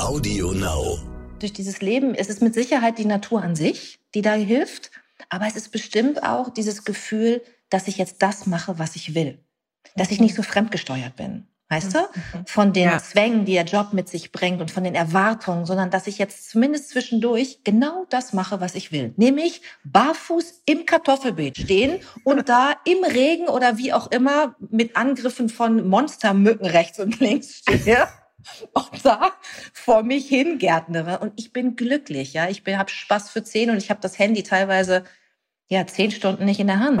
Audio Now. Durch dieses Leben ist es mit Sicherheit die Natur an sich, die da hilft. Aber es ist bestimmt auch dieses Gefühl, dass ich jetzt das mache, was ich will. Dass ich nicht so fremdgesteuert bin. Weißt du? Mhm. Von den ja. Zwängen, die der Job mit sich bringt und von den Erwartungen, sondern dass ich jetzt zumindest zwischendurch genau das mache, was ich will. Nämlich barfuß im Kartoffelbeet stehen und da im Regen oder wie auch immer mit Angriffen von Monstermücken rechts und links stehe und da vor mich hin gärtnere. Und ich bin glücklich, ja. Ich habe Spaß für zehn und ich habe das Handy teilweise ja zehn Stunden nicht in der Hand.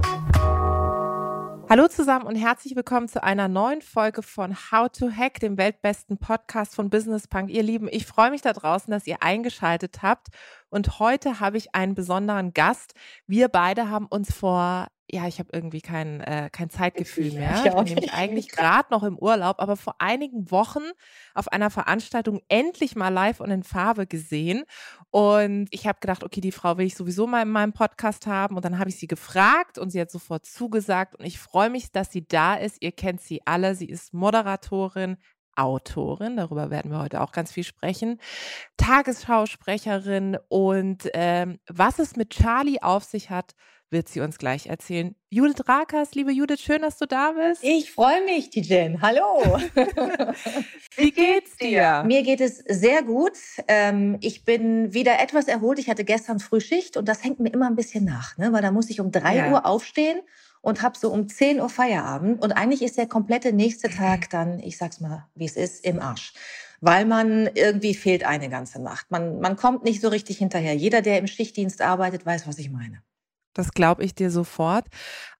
Hallo zusammen und herzlich willkommen zu einer neuen Folge von How to Hack, dem weltbesten Podcast von Business Punk. Ihr Lieben, ich freue mich da draußen, dass ihr eingeschaltet habt. Und heute habe ich einen besonderen Gast. Wir beide haben uns vor ja, ich habe irgendwie kein, äh, kein Zeitgefühl mehr. Ich, bin nämlich eigentlich gerade noch im Urlaub, aber vor einigen Wochen auf einer Veranstaltung endlich mal live und in Farbe gesehen. Und ich habe gedacht, okay, die Frau will ich sowieso mal in meinem Podcast haben. Und dann habe ich sie gefragt und sie hat sofort zugesagt. Und ich freue mich, dass sie da ist. Ihr kennt sie alle. Sie ist Moderatorin, Autorin, darüber werden wir heute auch ganz viel sprechen, Tagesschausprecherin und ähm, was es mit Charlie auf sich hat, wird sie uns gleich erzählen. Judith Rakas, liebe Judith, schön, dass du da bist. Ich freue mich, Tijen. Hallo. Wie geht's dir? Mir geht es sehr gut. Ähm, ich bin wieder etwas erholt. Ich hatte gestern Frühschicht und das hängt mir immer ein bisschen nach, ne? weil da muss ich um drei ja. Uhr aufstehen und habe so um 10 Uhr Feierabend. Und eigentlich ist der komplette nächste Tag dann, ich sag's mal, wie es ist, im Arsch weil man irgendwie fehlt eine ganze Nacht. Man, man kommt nicht so richtig hinterher. Jeder, der im Schichtdienst arbeitet, weiß, was ich meine. Das glaube ich dir sofort.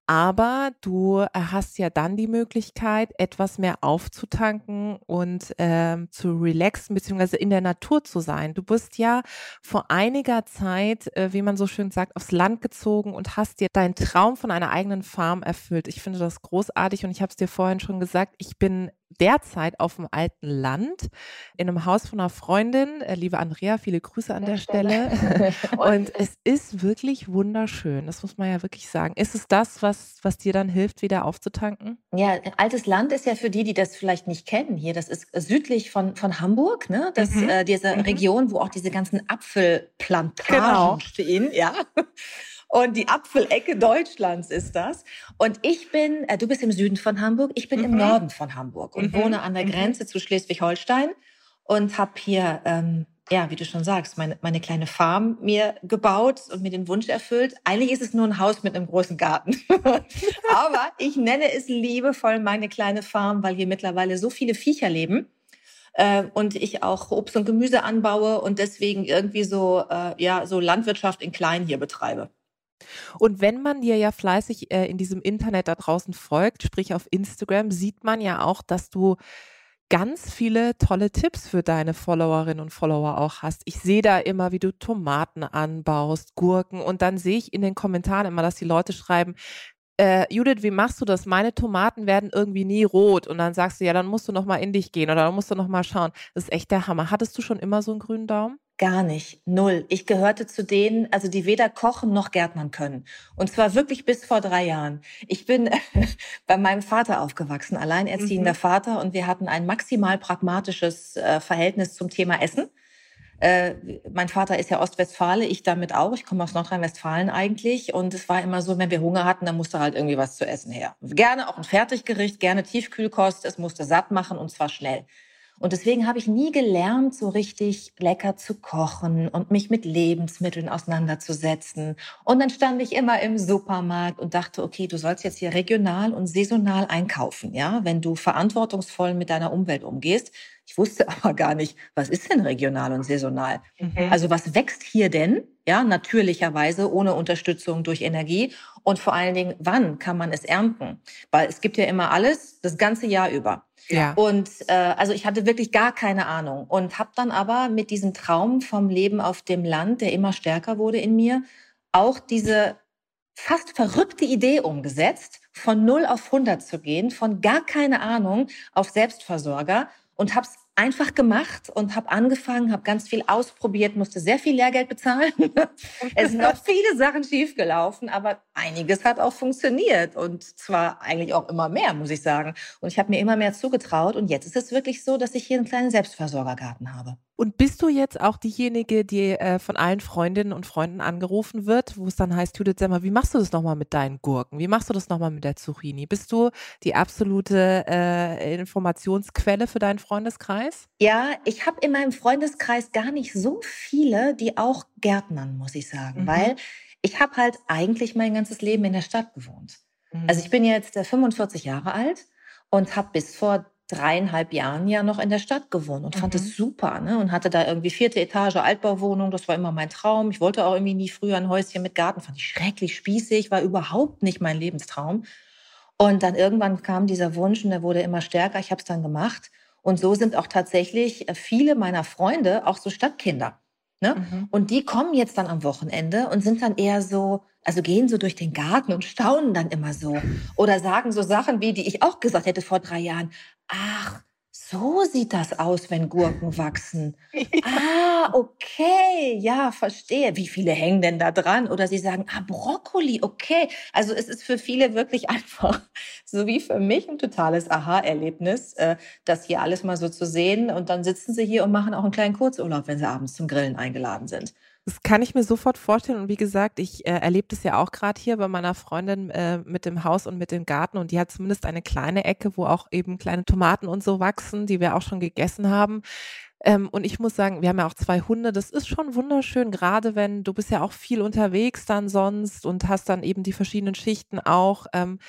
Aber du äh, hast ja dann die Möglichkeit, etwas mehr aufzutanken und ähm, zu relaxen, beziehungsweise in der Natur zu sein. Du bist ja vor einiger Zeit, äh, wie man so schön sagt, aufs Land gezogen und hast dir deinen Traum von einer eigenen Farm erfüllt. Ich finde das großartig und ich habe es dir vorhin schon gesagt, ich bin derzeit auf dem alten Land in einem Haus von einer Freundin. Äh, liebe Andrea, viele Grüße an der Stelle. Und es ist wirklich wunderschön. Das muss man ja wirklich sagen. Ist es das, was, was dir dann hilft, wieder aufzutanken? Ja, altes Land ist ja für die, die das vielleicht nicht kennen hier. Das ist südlich von, von Hamburg, ne? Das, mhm. äh, diese mhm. Region, wo auch diese ganzen Apfelplantagen genau. stehen, ja. Und die Apfelecke Deutschlands ist das. Und ich bin, äh, du bist im Süden von Hamburg, ich bin mhm. im Norden von Hamburg und mhm. wohne an der mhm. Grenze zu Schleswig-Holstein und habe hier, ähm, ja, wie du schon sagst, meine, meine kleine Farm mir gebaut und mir den Wunsch erfüllt. Eigentlich ist es nur ein Haus mit einem großen Garten. Aber ich nenne es liebevoll meine kleine Farm, weil hier mittlerweile so viele Viecher leben äh, und ich auch Obst und Gemüse anbaue und deswegen irgendwie so äh, ja so Landwirtschaft in klein hier betreibe. Und wenn man dir ja fleißig äh, in diesem Internet da draußen folgt, sprich auf Instagram, sieht man ja auch, dass du ganz viele tolle Tipps für deine Followerinnen und Follower auch hast. Ich sehe da immer, wie du Tomaten anbaust, Gurken und dann sehe ich in den Kommentaren immer, dass die Leute schreiben, äh, Judith, wie machst du das? Meine Tomaten werden irgendwie nie rot. Und dann sagst du, ja, dann musst du noch mal in dich gehen oder dann musst du noch mal schauen. Das ist echt der Hammer. Hattest du schon immer so einen grünen Daumen? Gar nicht, null. Ich gehörte zu denen, also die weder kochen noch gärtnern können. Und zwar wirklich bis vor drei Jahren. Ich bin bei meinem Vater aufgewachsen, alleinerziehender mhm. Vater, und wir hatten ein maximal pragmatisches äh, Verhältnis zum Thema Essen. Äh, mein Vater ist ja Ostwestfale, ich damit auch. Ich komme aus Nordrhein-Westfalen eigentlich. Und es war immer so, wenn wir Hunger hatten, dann musste halt irgendwie was zu essen her. Gerne auch ein Fertiggericht, gerne Tiefkühlkost. Es musste satt machen und zwar schnell. Und deswegen habe ich nie gelernt, so richtig lecker zu kochen und mich mit Lebensmitteln auseinanderzusetzen. Und dann stand ich immer im Supermarkt und dachte, okay, du sollst jetzt hier regional und saisonal einkaufen, ja, wenn du verantwortungsvoll mit deiner Umwelt umgehst. Ich wusste aber gar nicht, was ist denn regional und saisonal? Mhm. Also was wächst hier denn? ja, natürlicherweise, ohne Unterstützung durch Energie. Und vor allen Dingen, wann kann man es ernten? Weil es gibt ja immer alles das ganze Jahr über. Ja. Und äh, also ich hatte wirklich gar keine Ahnung und habe dann aber mit diesem Traum vom Leben auf dem Land, der immer stärker wurde in mir, auch diese fast verrückte Idee umgesetzt, von 0 auf 100 zu gehen, von gar keine Ahnung auf Selbstversorger und habe es einfach gemacht und habe angefangen, habe ganz viel ausprobiert, musste sehr viel Lehrgeld bezahlen. es sind auch viele Sachen schiefgelaufen, aber einiges hat auch funktioniert und zwar eigentlich auch immer mehr, muss ich sagen. Und ich habe mir immer mehr zugetraut und jetzt ist es wirklich so, dass ich hier einen kleinen Selbstversorgergarten habe. Und bist du jetzt auch diejenige, die äh, von allen Freundinnen und Freunden angerufen wird, wo es dann heißt, Judith, sag mal, wie machst du das nochmal mit deinen Gurken? Wie machst du das nochmal mit der Zucchini? Bist du die absolute äh, Informationsquelle für deinen Freundeskreis? Ja, ich habe in meinem Freundeskreis gar nicht so viele, die auch Gärtnern, muss ich sagen, mhm. weil ich habe halt eigentlich mein ganzes Leben in der Stadt gewohnt. Mhm. Also ich bin jetzt 45 äh, Jahre alt und habe bis vor dreieinhalb Jahren ja noch in der Stadt gewohnt und mhm. fand es super, ne? Und hatte da irgendwie vierte Etage Altbauwohnung. Das war immer mein Traum. Ich wollte auch irgendwie nie früher ein Häuschen mit Garten. Fand ich schrecklich spießig, war überhaupt nicht mein Lebenstraum. Und dann irgendwann kam dieser Wunsch und der wurde immer stärker. Ich habe es dann gemacht. Und so sind auch tatsächlich äh, viele meiner Freunde auch so Stadtkinder. Ne? Mhm. Und die kommen jetzt dann am Wochenende und sind dann eher so, also gehen so durch den Garten und staunen dann immer so. Oder sagen so Sachen wie, die ich auch gesagt hätte vor drei Jahren. Ach, so sieht das aus, wenn Gurken wachsen. Ah, okay, ja, verstehe. Wie viele hängen denn da dran? Oder sie sagen, ah, Brokkoli, okay. Also es ist für viele wirklich einfach, so wie für mich, ein totales Aha-Erlebnis, äh, das hier alles mal so zu sehen. Und dann sitzen sie hier und machen auch einen kleinen Kurzurlaub, wenn sie abends zum Grillen eingeladen sind. Das kann ich mir sofort vorstellen. Und wie gesagt, ich äh, erlebe das ja auch gerade hier bei meiner Freundin äh, mit dem Haus und mit dem Garten. Und die hat zumindest eine kleine Ecke, wo auch eben kleine Tomaten und so wachsen, die wir auch schon gegessen haben. Ähm, und ich muss sagen, wir haben ja auch zwei Hunde. Das ist schon wunderschön, gerade wenn du bist ja auch viel unterwegs dann sonst und hast dann eben die verschiedenen Schichten auch. Ähm,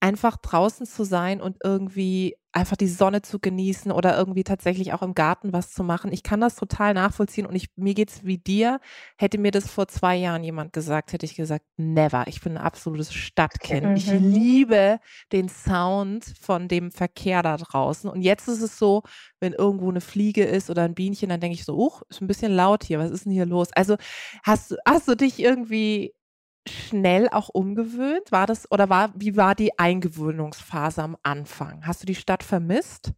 einfach draußen zu sein und irgendwie einfach die Sonne zu genießen oder irgendwie tatsächlich auch im Garten was zu machen. Ich kann das total nachvollziehen und ich, mir geht's wie dir. Hätte mir das vor zwei Jahren jemand gesagt, hätte ich gesagt, never. Ich bin ein absolutes Stadtkind. Mhm. Ich liebe den Sound von dem Verkehr da draußen. Und jetzt ist es so, wenn irgendwo eine Fliege ist oder ein Bienchen, dann denke ich so, uch, ist ein bisschen laut hier. Was ist denn hier los? Also hast, hast du dich irgendwie schnell auch umgewöhnt? War das oder war wie war die Eingewöhnungsphase am Anfang? Hast du die Stadt vermisst?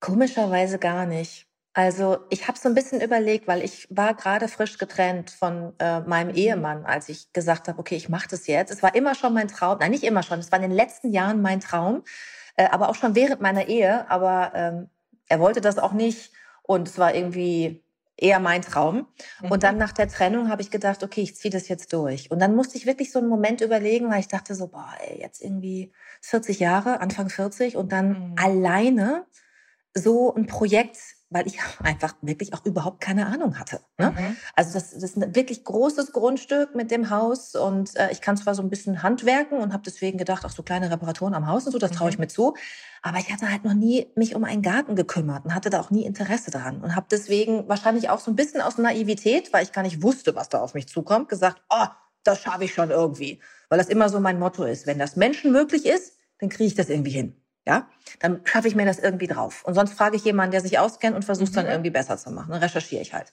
Komischerweise gar nicht. Also ich habe so ein bisschen überlegt, weil ich war gerade frisch getrennt von äh, meinem mhm. Ehemann, als ich gesagt habe, okay, ich mache das jetzt. Es war immer schon mein Traum, nein, nicht immer schon, es war in den letzten Jahren mein Traum, äh, aber auch schon während meiner Ehe. Aber ähm, er wollte das auch nicht und es war irgendwie eher mein Traum. Mhm. Und dann nach der Trennung habe ich gedacht, okay, ich ziehe das jetzt durch. Und dann musste ich wirklich so einen Moment überlegen, weil ich dachte so, boah, ey, jetzt irgendwie 40 Jahre, Anfang 40 und dann mhm. alleine so ein Projekt weil ich einfach wirklich auch überhaupt keine Ahnung hatte. Ne? Mhm. Also das, das, ist ein wirklich großes Grundstück mit dem Haus und äh, ich kann zwar so ein bisschen handwerken und habe deswegen gedacht, auch so kleine Reparaturen am Haus und so, das traue ich mhm. mir zu. Aber ich hatte halt noch nie mich um einen Garten gekümmert und hatte da auch nie Interesse dran und habe deswegen wahrscheinlich auch so ein bisschen aus Naivität, weil ich gar nicht wusste, was da auf mich zukommt, gesagt, oh, das schaffe ich schon irgendwie. Weil das immer so mein Motto ist. Wenn das Menschen möglich ist, dann kriege ich das irgendwie hin ja, dann schaffe ich mir das irgendwie drauf. Und sonst frage ich jemanden, der sich auskennt und versuche es dann mhm. irgendwie besser zu machen. Dann recherchiere ich halt.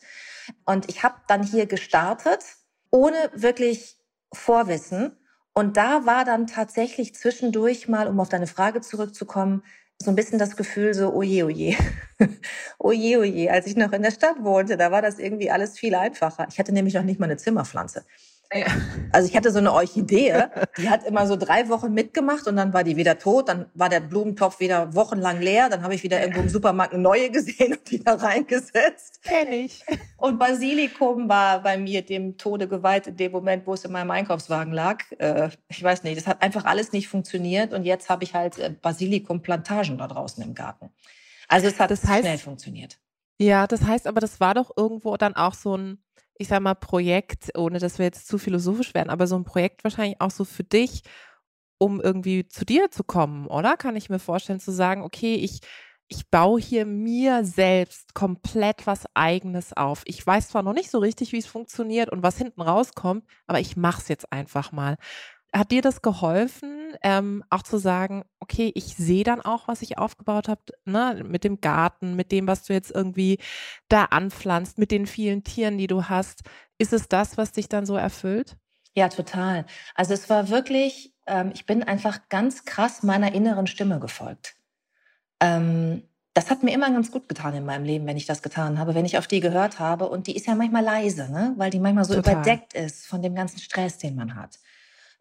Und ich habe dann hier gestartet, ohne wirklich Vorwissen. Und da war dann tatsächlich zwischendurch mal, um auf deine Frage zurückzukommen, so ein bisschen das Gefühl so, oje, oje, oje, oje. Als ich noch in der Stadt wohnte, da war das irgendwie alles viel einfacher. Ich hatte nämlich noch nicht mal eine Zimmerpflanze. Also ich hatte so eine Orchidee, die hat immer so drei Wochen mitgemacht und dann war die wieder tot, dann war der Blumentopf wieder wochenlang leer, dann habe ich wieder irgendwo im Supermarkt eine neue gesehen und die da reingesetzt. Kenn ich. Und Basilikum war bei mir dem Tode geweiht in dem Moment, wo es in meinem Einkaufswagen lag. Äh, ich weiß nicht, das hat einfach alles nicht funktioniert und jetzt habe ich halt äh, Basilikumplantagen da draußen im Garten. Also es hat das heißt, schnell funktioniert. Ja, das heißt aber, das war doch irgendwo dann auch so ein ich sag mal, Projekt, ohne dass wir jetzt zu philosophisch werden, aber so ein Projekt wahrscheinlich auch so für dich, um irgendwie zu dir zu kommen, oder? Kann ich mir vorstellen, zu sagen, okay, ich ich baue hier mir selbst komplett was eigenes auf. Ich weiß zwar noch nicht so richtig, wie es funktioniert und was hinten rauskommt, aber ich mache es jetzt einfach mal. Hat dir das geholfen, ähm, auch zu sagen, okay, ich sehe dann auch, was ich aufgebaut habe, ne, mit dem Garten, mit dem, was du jetzt irgendwie da anpflanzt, mit den vielen Tieren, die du hast. Ist es das, was dich dann so erfüllt? Ja, total. Also es war wirklich, ähm, ich bin einfach ganz krass meiner inneren Stimme gefolgt. Ähm, das hat mir immer ganz gut getan in meinem Leben, wenn ich das getan habe, wenn ich auf die gehört habe. Und die ist ja manchmal leise, ne? weil die manchmal so Total. überdeckt ist von dem ganzen Stress, den man hat.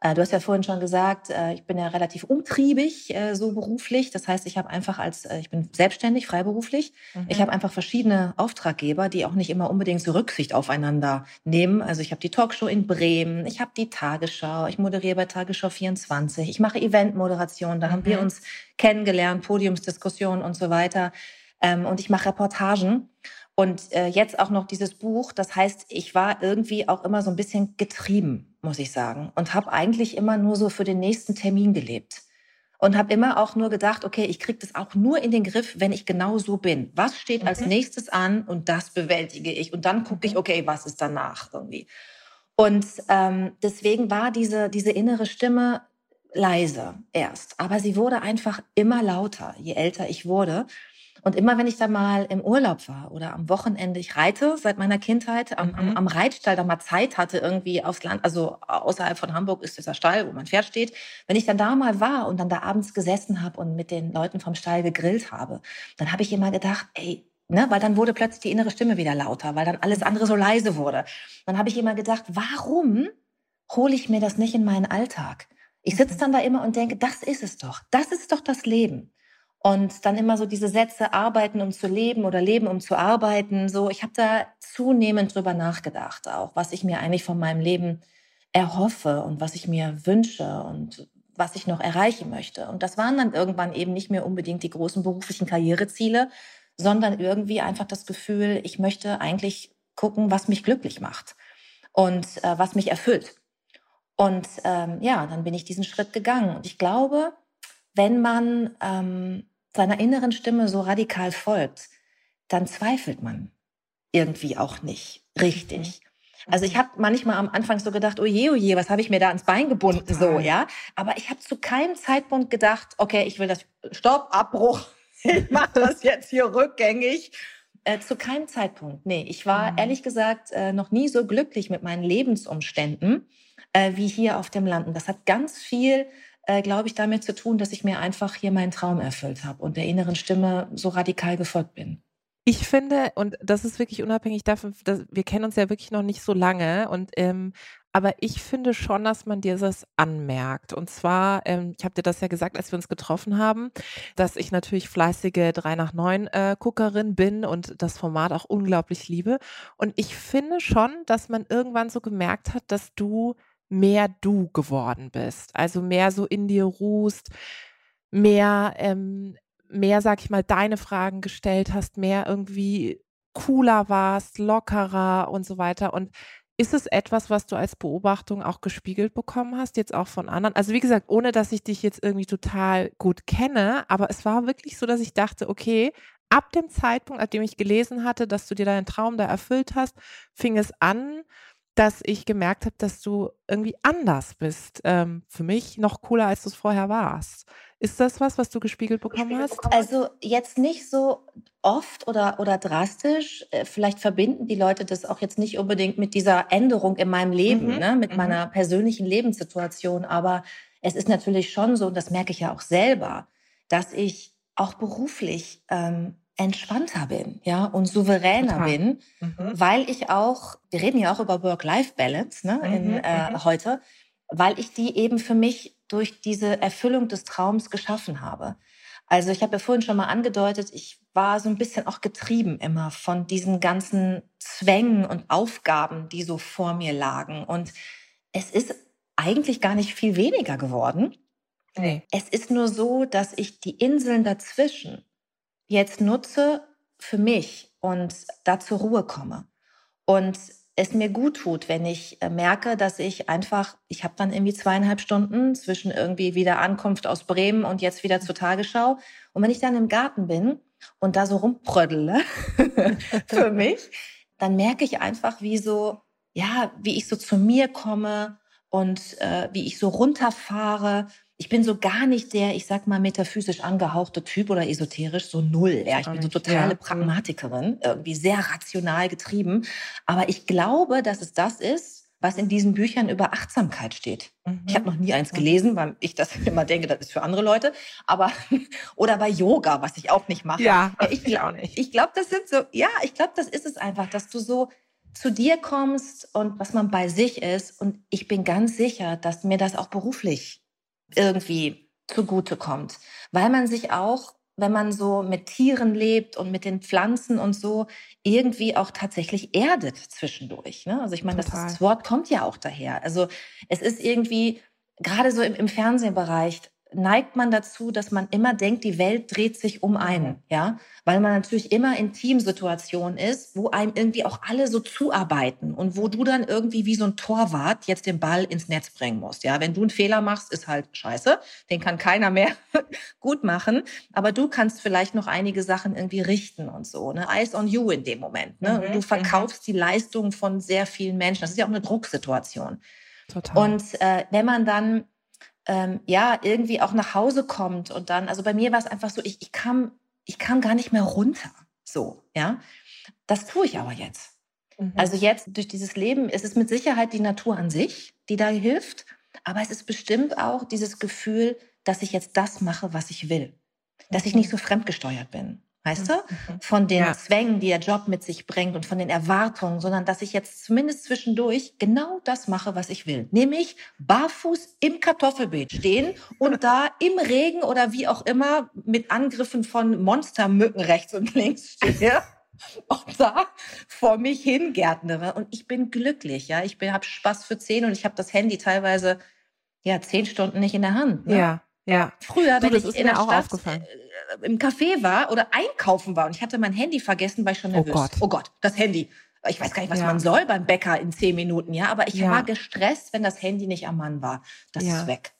Äh, du hast ja vorhin schon gesagt, äh, ich bin ja relativ umtriebig, äh, so beruflich. Das heißt, ich habe einfach als, ich bin selbstständig, freiberuflich. Mhm. Ich habe einfach verschiedene Auftraggeber, die auch nicht immer unbedingt so Rücksicht aufeinander nehmen. Also ich habe die Talkshow in Bremen, ich habe die Tagesschau, ich moderiere bei Tagesschau 24, ich mache Eventmoderation, da mhm. haben wir mhm. uns kennengelernt, Podiumsdiskussionen und so weiter. Ähm, und ich mache Reportagen. Und äh, jetzt auch noch dieses Buch. Das heißt, ich war irgendwie auch immer so ein bisschen getrieben, muss ich sagen. Und habe eigentlich immer nur so für den nächsten Termin gelebt. Und habe immer auch nur gedacht, okay, ich kriege das auch nur in den Griff, wenn ich genau so bin. Was steht mhm. als nächstes an und das bewältige ich. Und dann gucke ich, mhm. okay, was ist danach irgendwie. Und ähm, deswegen war diese, diese innere Stimme leise erst. Aber sie wurde einfach immer lauter, je älter ich wurde. Und immer wenn ich da mal im Urlaub war oder am Wochenende, ich reite seit meiner Kindheit, am, am, mhm. am Reitstall da mal Zeit hatte, irgendwie aufs Land, also außerhalb von Hamburg ist dieser Stall, wo mein Pferd steht. Wenn ich dann da mal war und dann da abends gesessen habe und mit den Leuten vom Stall gegrillt habe, dann habe ich immer gedacht, ey, Ne, weil dann wurde plötzlich die innere Stimme wieder lauter, weil dann alles andere so leise wurde. Dann habe ich immer gedacht, warum hole ich mir das nicht in meinen Alltag? Ich sitze mhm. dann da immer und denke, das ist es doch. Das ist doch das Leben. Und dann immer so diese Sätze, arbeiten um zu leben oder leben um zu arbeiten. So, ich habe da zunehmend drüber nachgedacht, auch was ich mir eigentlich von meinem Leben erhoffe und was ich mir wünsche und was ich noch erreichen möchte. Und das waren dann irgendwann eben nicht mehr unbedingt die großen beruflichen Karriereziele, sondern irgendwie einfach das Gefühl, ich möchte eigentlich gucken, was mich glücklich macht und äh, was mich erfüllt. Und ähm, ja, dann bin ich diesen Schritt gegangen. Und ich glaube, wenn man ähm, seiner inneren Stimme so radikal folgt, dann zweifelt man irgendwie auch nicht richtig. Mhm. Also ich habe manchmal am Anfang so gedacht, oh je, oh je, was habe ich mir da ans Bein gebunden, Total. so, ja. Aber ich habe zu keinem Zeitpunkt gedacht, okay, ich will das, Stopp, Abbruch, ich mache das jetzt hier rückgängig. Äh, zu keinem Zeitpunkt, nee. Ich war mhm. ehrlich gesagt äh, noch nie so glücklich mit meinen Lebensumständen äh, wie hier auf dem Land. Und das hat ganz viel äh, glaube ich, damit zu tun, dass ich mir einfach hier meinen Traum erfüllt habe und der inneren Stimme so radikal gefolgt bin. Ich finde, und das ist wirklich unabhängig davon, dass wir kennen uns ja wirklich noch nicht so lange und ähm, aber ich finde schon, dass man dir das anmerkt. Und zwar, ähm, ich habe dir das ja gesagt, als wir uns getroffen haben, dass ich natürlich fleißige 3 nach 9 äh, Guckerin bin und das Format auch unglaublich liebe. Und ich finde schon, dass man irgendwann so gemerkt hat, dass du mehr du geworden bist. Also mehr so in dir ruhst, mehr, ähm, mehr, sag ich mal, deine Fragen gestellt hast, mehr irgendwie cooler warst, lockerer und so weiter. Und ist es etwas, was du als Beobachtung auch gespiegelt bekommen hast, jetzt auch von anderen? Also wie gesagt, ohne dass ich dich jetzt irgendwie total gut kenne, aber es war wirklich so, dass ich dachte, okay, ab dem Zeitpunkt, ab dem ich gelesen hatte, dass du dir deinen Traum da erfüllt hast, fing es an, dass ich gemerkt habe, dass du irgendwie anders bist. Ähm, für mich noch cooler, als du es vorher warst. Ist das was, was du gespiegelt bekommen hast? Also jetzt nicht so oft oder, oder drastisch. Äh, vielleicht verbinden die Leute das auch jetzt nicht unbedingt mit dieser Änderung in meinem Leben, mhm. ne? mit mhm. meiner persönlichen Lebenssituation. Aber es ist natürlich schon so, und das merke ich ja auch selber, dass ich auch beruflich ähm, entspannter bin, ja, und souveräner Total. bin, mhm. weil ich auch, wir reden ja auch über Work-Life-Balance, ne, mhm. in, äh, mhm. heute, weil ich die eben für mich durch diese Erfüllung des Traums geschaffen habe. Also ich habe ja vorhin schon mal angedeutet, ich war so ein bisschen auch getrieben immer von diesen ganzen Zwängen und Aufgaben, die so vor mir lagen. Und es ist eigentlich gar nicht viel weniger geworden. Nee. Es ist nur so, dass ich die Inseln dazwischen, jetzt nutze für mich und da zur Ruhe komme. Und es mir gut tut, wenn ich äh, merke, dass ich einfach, ich habe dann irgendwie zweieinhalb Stunden zwischen irgendwie wieder Ankunft aus Bremen und jetzt wieder zur Tagesschau. Und wenn ich dann im Garten bin und da so rumprödele für mich, dann merke ich einfach, wie so, ja, wie ich so zu mir komme und äh, wie ich so runterfahre. Ich bin so gar nicht der, ich sag mal, metaphysisch angehauchte Typ oder esoterisch, so null. Ja, ich bin so totale ja. Pragmatikerin, irgendwie sehr rational getrieben. Aber ich glaube, dass es das ist, was in diesen Büchern über Achtsamkeit steht. Mhm. Ich habe noch nie eins gelesen, weil ich das immer denke, das ist für andere Leute. Aber oder bei Yoga, was ich auch nicht mache. Ja, ich, ich auch nicht. Ich glaube, das sind so. Ja, ich glaube, das ist es einfach, dass du so zu dir kommst und was man bei sich ist. Und ich bin ganz sicher, dass mir das auch beruflich irgendwie zugute kommt, weil man sich auch wenn man so mit Tieren lebt und mit den Pflanzen und so, irgendwie auch tatsächlich erdet zwischendurch. Ne? Also ich meine, das, das, Wort kommt ja auch daher. Also es ist irgendwie, gerade so im, im Fernsehbereich, neigt man dazu, dass man immer denkt, die Welt dreht sich um einen, ja, weil man natürlich immer in Teamsituationen ist, wo einem irgendwie auch alle so zuarbeiten und wo du dann irgendwie wie so ein Torwart jetzt den Ball ins Netz bringen musst, ja. Wenn du einen Fehler machst, ist halt scheiße, den kann keiner mehr gut machen, aber du kannst vielleicht noch einige Sachen irgendwie richten und so, ne. Eyes on you in dem Moment, ne. Mhm. Du verkaufst die Leistung von sehr vielen Menschen. Das ist ja auch eine Drucksituation. Total. Und äh, wenn man dann ähm, ja irgendwie auch nach Hause kommt und dann, also bei mir war es einfach so, ich, ich kam, ich kam gar nicht mehr runter. So, ja. Das tue ich aber jetzt. Mhm. Also jetzt durch dieses Leben ist es mit Sicherheit die Natur an sich, die da hilft, aber es ist bestimmt auch dieses Gefühl, dass ich jetzt das mache, was ich will. Dass ich nicht so fremdgesteuert bin weißt du? Von den ja. Zwängen, die der Job mit sich bringt und von den Erwartungen, sondern dass ich jetzt zumindest zwischendurch genau das mache, was ich will. Nämlich barfuß im Kartoffelbeet stehen und da im Regen oder wie auch immer mit Angriffen von Monstermücken rechts und links stehe. und da vor mich hin gärtnere und ich bin glücklich, ja, ich habe Spaß für zehn und ich habe das Handy teilweise ja zehn Stunden nicht in der Hand. Ne? Ja, ja. Früher, wenn ich in der Stadt äh, im Café war oder einkaufen war und ich hatte mein Handy vergessen, war ich schon oh nervös. Oh Gott, oh Gott das Handy. Ich weiß gar nicht, was ja. man soll beim Bäcker in zehn Minuten, ja, aber ich ja. war gestresst, wenn das Handy nicht am Mann war. Das ja. ist weg.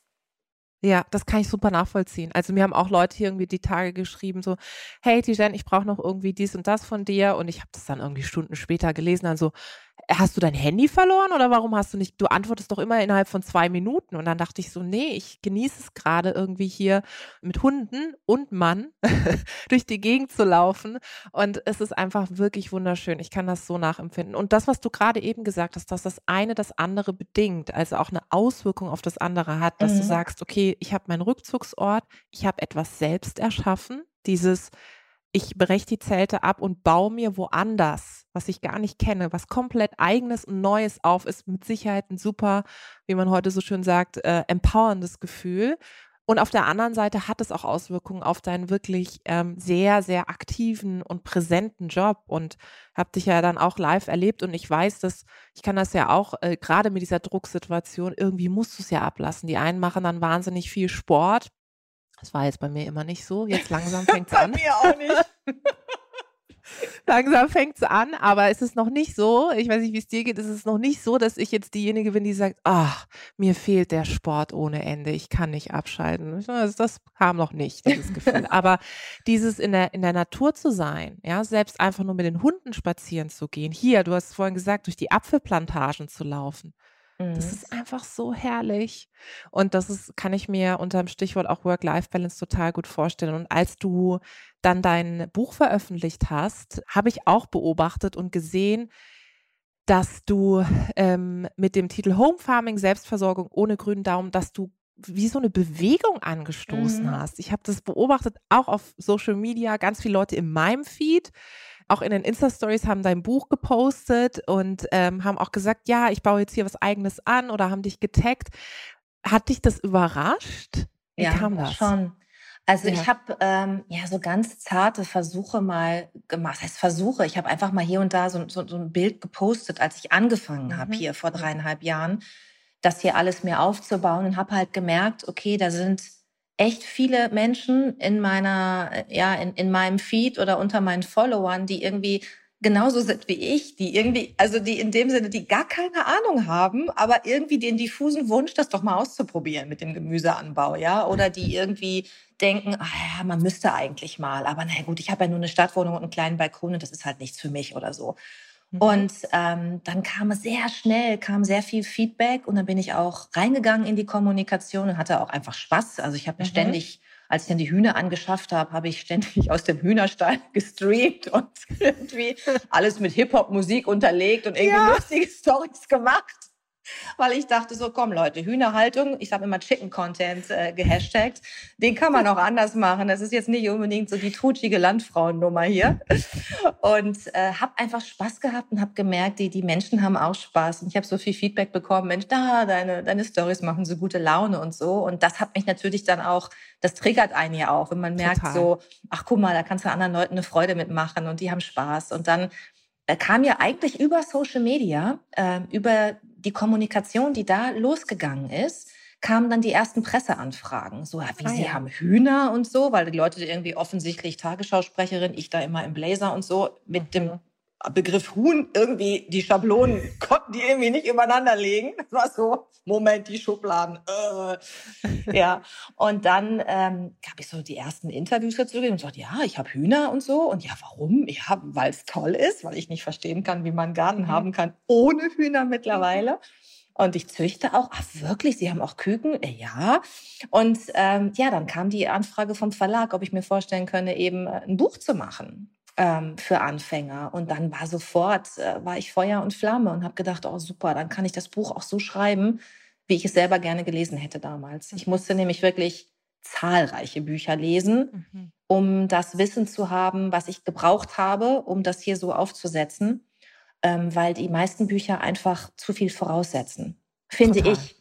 Ja, das kann ich super nachvollziehen. Also mir haben auch Leute hier irgendwie die Tage geschrieben, so, hey Tijen, ich brauche noch irgendwie dies und das von dir. Und ich habe das dann irgendwie Stunden später gelesen, dann so, hast du dein Handy verloren oder warum hast du nicht, du antwortest doch immer innerhalb von zwei Minuten. Und dann dachte ich so, nee, ich genieße es gerade irgendwie hier mit Hunden und Mann durch die Gegend zu laufen. Und es ist einfach wirklich wunderschön. Ich kann das so nachempfinden. Und das, was du gerade eben gesagt hast, dass das eine das andere bedingt, also auch eine Auswirkung auf das andere hat, dass mhm. du sagst, okay, ich habe meinen Rückzugsort, ich habe etwas selbst erschaffen, dieses ich breche die Zelte ab und baue mir woanders, was ich gar nicht kenne, was komplett eigenes und Neues auf, ist mit Sicherheit ein super, wie man heute so schön sagt, äh, empowerndes Gefühl. Und auf der anderen Seite hat es auch Auswirkungen auf deinen wirklich ähm, sehr, sehr aktiven und präsenten Job. Und habe dich ja dann auch live erlebt. Und ich weiß, dass ich kann das ja auch, äh, gerade mit dieser Drucksituation, irgendwie musst du es ja ablassen. Die einen machen dann wahnsinnig viel Sport, das war jetzt bei mir immer nicht so. Jetzt langsam fängt es an. bei mir auch nicht. langsam fängt es an, aber es ist noch nicht so, ich weiß nicht, wie es dir geht, es ist noch nicht so, dass ich jetzt diejenige bin, die sagt, ach, mir fehlt der Sport ohne Ende, ich kann nicht abschalten. Das, das kam noch nicht, dieses Gefühl. aber dieses in der, in der Natur zu sein, ja, selbst einfach nur mit den Hunden spazieren zu gehen, hier, du hast vorhin gesagt, durch die Apfelplantagen zu laufen. Das mhm. ist einfach so herrlich. Und das ist, kann ich mir unter dem Stichwort auch Work-Life-Balance total gut vorstellen. Und als du dann dein Buch veröffentlicht hast, habe ich auch beobachtet und gesehen, dass du ähm, mit dem Titel Home Farming Selbstversorgung ohne grünen Daumen, dass du wie so eine Bewegung angestoßen mhm. hast. Ich habe das beobachtet, auch auf Social Media, ganz viele Leute in meinem Feed auch in den Insta-Stories haben dein Buch gepostet und ähm, haben auch gesagt, ja, ich baue jetzt hier was eigenes an oder haben dich getaggt. Hat dich das überrascht? Wie ja, kam das? schon. Also ja. ich habe ähm, ja so ganz zarte Versuche mal gemacht. Das heißt Versuche. Ich habe einfach mal hier und da so, so, so, ein Bild gepostet, als ich angefangen mhm. habe hier vor dreieinhalb Jahren, das hier alles mir aufzubauen und habe halt gemerkt, okay, da sind echt viele Menschen in meiner, ja, in, in meinem Feed oder unter meinen Followern, die irgendwie genauso sind wie ich, die irgendwie, also die in dem Sinne, die gar keine Ahnung haben, aber irgendwie den diffusen Wunsch, das doch mal auszuprobieren mit dem Gemüseanbau, ja, oder die irgendwie denken, ah ja, man müsste eigentlich mal, aber na gut, ich habe ja nur eine Stadtwohnung und einen kleinen Balkon und das ist halt nichts für mich oder so. Mhm. Und ähm, dann kam es sehr schnell, kam sehr viel Feedback und dann bin ich auch reingegangen in die Kommunikation und hatte auch einfach Spaß. Also ich habe mir mhm. ständig, als ich dann die Hühner angeschafft habe, habe ich ständig aus dem Hühnerstall gestreamt und irgendwie alles mit Hip-Hop-Musik unterlegt und irgendwie ja. lustige Stories gemacht weil ich dachte so, komm Leute, Hühnerhaltung, ich habe immer Chicken Content äh, gehashtagt, den kann man auch anders machen. Das ist jetzt nicht unbedingt so die trutschige Landfrauennummer hier. Und äh, habe einfach Spaß gehabt und habe gemerkt, die, die Menschen haben auch Spaß. Und ich habe so viel Feedback bekommen, Mensch, da, deine, deine Stories machen so gute Laune und so. Und das hat mich natürlich dann auch, das triggert einen ja auch, wenn man merkt Total. so, ach guck mal, da kannst du anderen Leuten eine Freude mitmachen und die haben Spaß. Und dann kam ja eigentlich über Social Media, äh, über die Kommunikation, die da losgegangen ist, kamen dann die ersten Presseanfragen. So, wie ah, Sie ja. haben Hühner und so, weil die Leute irgendwie offensichtlich Tagesschausprecherin, ich da immer im Blazer und so, mit dem mhm. Begriff Huhn irgendwie die Schablonen konnten die irgendwie nicht übereinander legen. Das war so, Moment, die Schubladen. Äh. Ja. Und dann ähm, habe ich so die ersten Interviews dazu gegeben und gesagt, ja, ich habe Hühner und so. Und ja, warum? Ja, weil es toll ist, weil ich nicht verstehen kann, wie man einen Garten mhm. haben kann ohne Hühner mittlerweile. Und ich züchte auch, ach wirklich, Sie haben auch Küken? Äh, ja. Und ähm, ja, dann kam die Anfrage vom Verlag, ob ich mir vorstellen könne, eben äh, ein Buch zu machen ähm, für Anfänger. Und dann war sofort, äh, war ich Feuer und Flamme und habe gedacht, oh super, dann kann ich das Buch auch so schreiben, wie ich es selber gerne gelesen hätte damals. Ich musste nämlich wirklich zahlreiche Bücher lesen, mhm. um das Wissen zu haben, was ich gebraucht habe, um das hier so aufzusetzen, ähm, weil die meisten Bücher einfach zu viel voraussetzen, finde Total. ich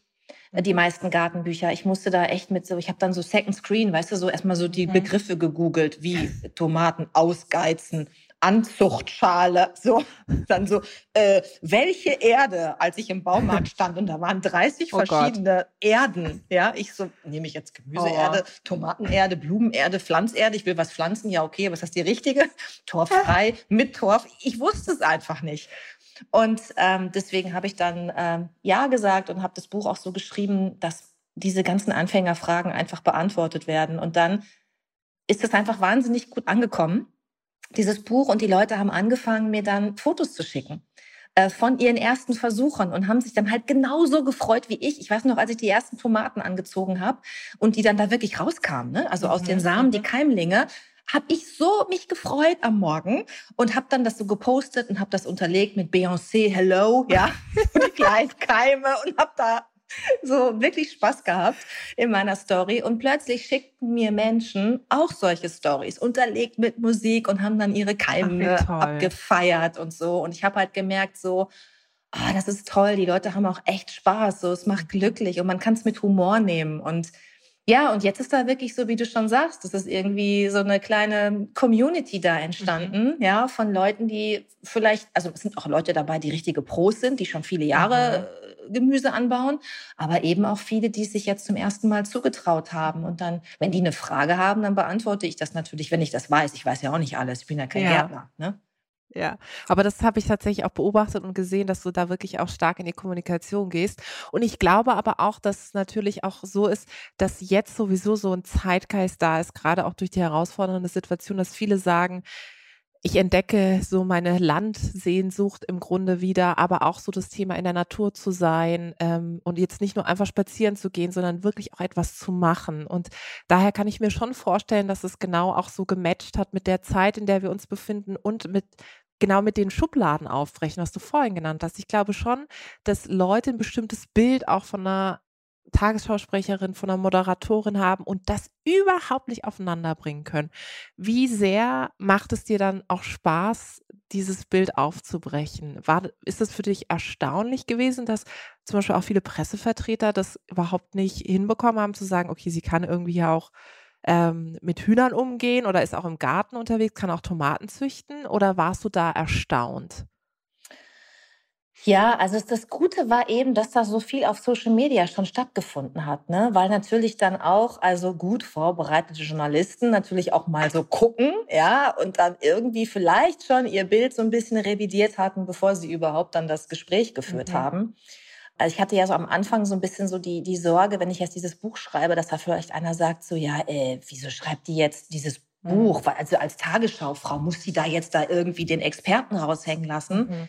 die meisten Gartenbücher. Ich musste da echt mit so, ich habe dann so Second Screen, weißt du, so erstmal so die mhm. Begriffe gegoogelt, wie Tomaten ausgeizen, Anzuchtschale, so dann so äh, welche Erde, als ich im Baumarkt stand und da waren 30 oh verschiedene Gott. Erden, ja, ich so nehme ich jetzt Gemüseerde, oh. Tomatenerde, Blumenerde, Pflanzerde, ich will was pflanzen, ja okay, aber ist das die richtige? Torffrei, mit Torf, ich wusste es einfach nicht. Und ähm, deswegen habe ich dann ähm, Ja gesagt und habe das Buch auch so geschrieben, dass diese ganzen Anfängerfragen einfach beantwortet werden. Und dann ist es einfach wahnsinnig gut angekommen, dieses Buch. Und die Leute haben angefangen, mir dann Fotos zu schicken äh, von ihren ersten Versuchen und haben sich dann halt genauso gefreut wie ich. Ich weiß noch, als ich die ersten Tomaten angezogen habe und die dann da wirklich rauskamen, ne? also aus den mhm, Samen, die mhm. Keimlinge, habe ich so mich gefreut am Morgen und habe dann das so gepostet und habe das unterlegt mit Beyoncé Hello, ja, die kleinen Keime und habe da so wirklich Spaß gehabt in meiner Story. Und plötzlich schickten mir Menschen auch solche Stories unterlegt mit Musik und haben dann ihre Keime Ach, abgefeiert und so. Und ich habe halt gemerkt so ah, das ist toll, die Leute haben auch echt Spaß, so es macht glücklich und man kann es mit Humor nehmen. Und ja, und jetzt ist da wirklich so, wie du schon sagst, es ist irgendwie so eine kleine Community da entstanden, mhm. ja, von Leuten, die vielleicht, also es sind auch Leute dabei, die richtige Pros sind, die schon viele Jahre mhm. Gemüse anbauen, aber eben auch viele, die es sich jetzt zum ersten Mal zugetraut haben. Und dann, wenn die eine Frage haben, dann beantworte ich das natürlich, wenn ich das weiß. Ich weiß ja auch nicht alles, ich bin ja kein ja. Gärtner. Ne? Ja, aber das habe ich tatsächlich auch beobachtet und gesehen, dass du da wirklich auch stark in die Kommunikation gehst. Und ich glaube aber auch, dass es natürlich auch so ist, dass jetzt sowieso so ein Zeitgeist da ist, gerade auch durch die herausfordernde Situation, dass viele sagen, ich entdecke so meine Landsehnsucht im Grunde wieder, aber auch so das Thema in der Natur zu sein ähm, und jetzt nicht nur einfach spazieren zu gehen, sondern wirklich auch etwas zu machen. Und daher kann ich mir schon vorstellen, dass es genau auch so gematcht hat mit der Zeit, in der wir uns befinden und mit genau mit den Schubladen aufbrechen, was du vorhin genannt hast. Ich glaube schon, dass Leute ein bestimmtes Bild auch von einer Tagesschausprecherin, von einer Moderatorin haben und das überhaupt nicht aufeinander bringen können. Wie sehr macht es dir dann auch Spaß, dieses Bild aufzubrechen? War, ist es für dich erstaunlich gewesen, dass zum Beispiel auch viele Pressevertreter das überhaupt nicht hinbekommen haben, zu sagen, okay, sie kann irgendwie auch ähm, mit Hühnern umgehen oder ist auch im Garten unterwegs, kann auch Tomaten züchten oder warst du da erstaunt? Ja, also das Gute war eben, dass da so viel auf Social Media schon stattgefunden hat, ne? Weil natürlich dann auch, also gut vorbereitete Journalisten natürlich auch mal so gucken, ja, und dann irgendwie vielleicht schon ihr Bild so ein bisschen revidiert hatten, bevor sie überhaupt dann das Gespräch geführt mhm. haben. Also ich hatte ja so am Anfang so ein bisschen so die, die Sorge, wenn ich jetzt dieses Buch schreibe, dass da vielleicht einer sagt, so ja, äh, wieso schreibt die jetzt dieses mhm. Buch? Also als Tagesschaufrau muss sie da jetzt da irgendwie den Experten raushängen lassen. Mhm.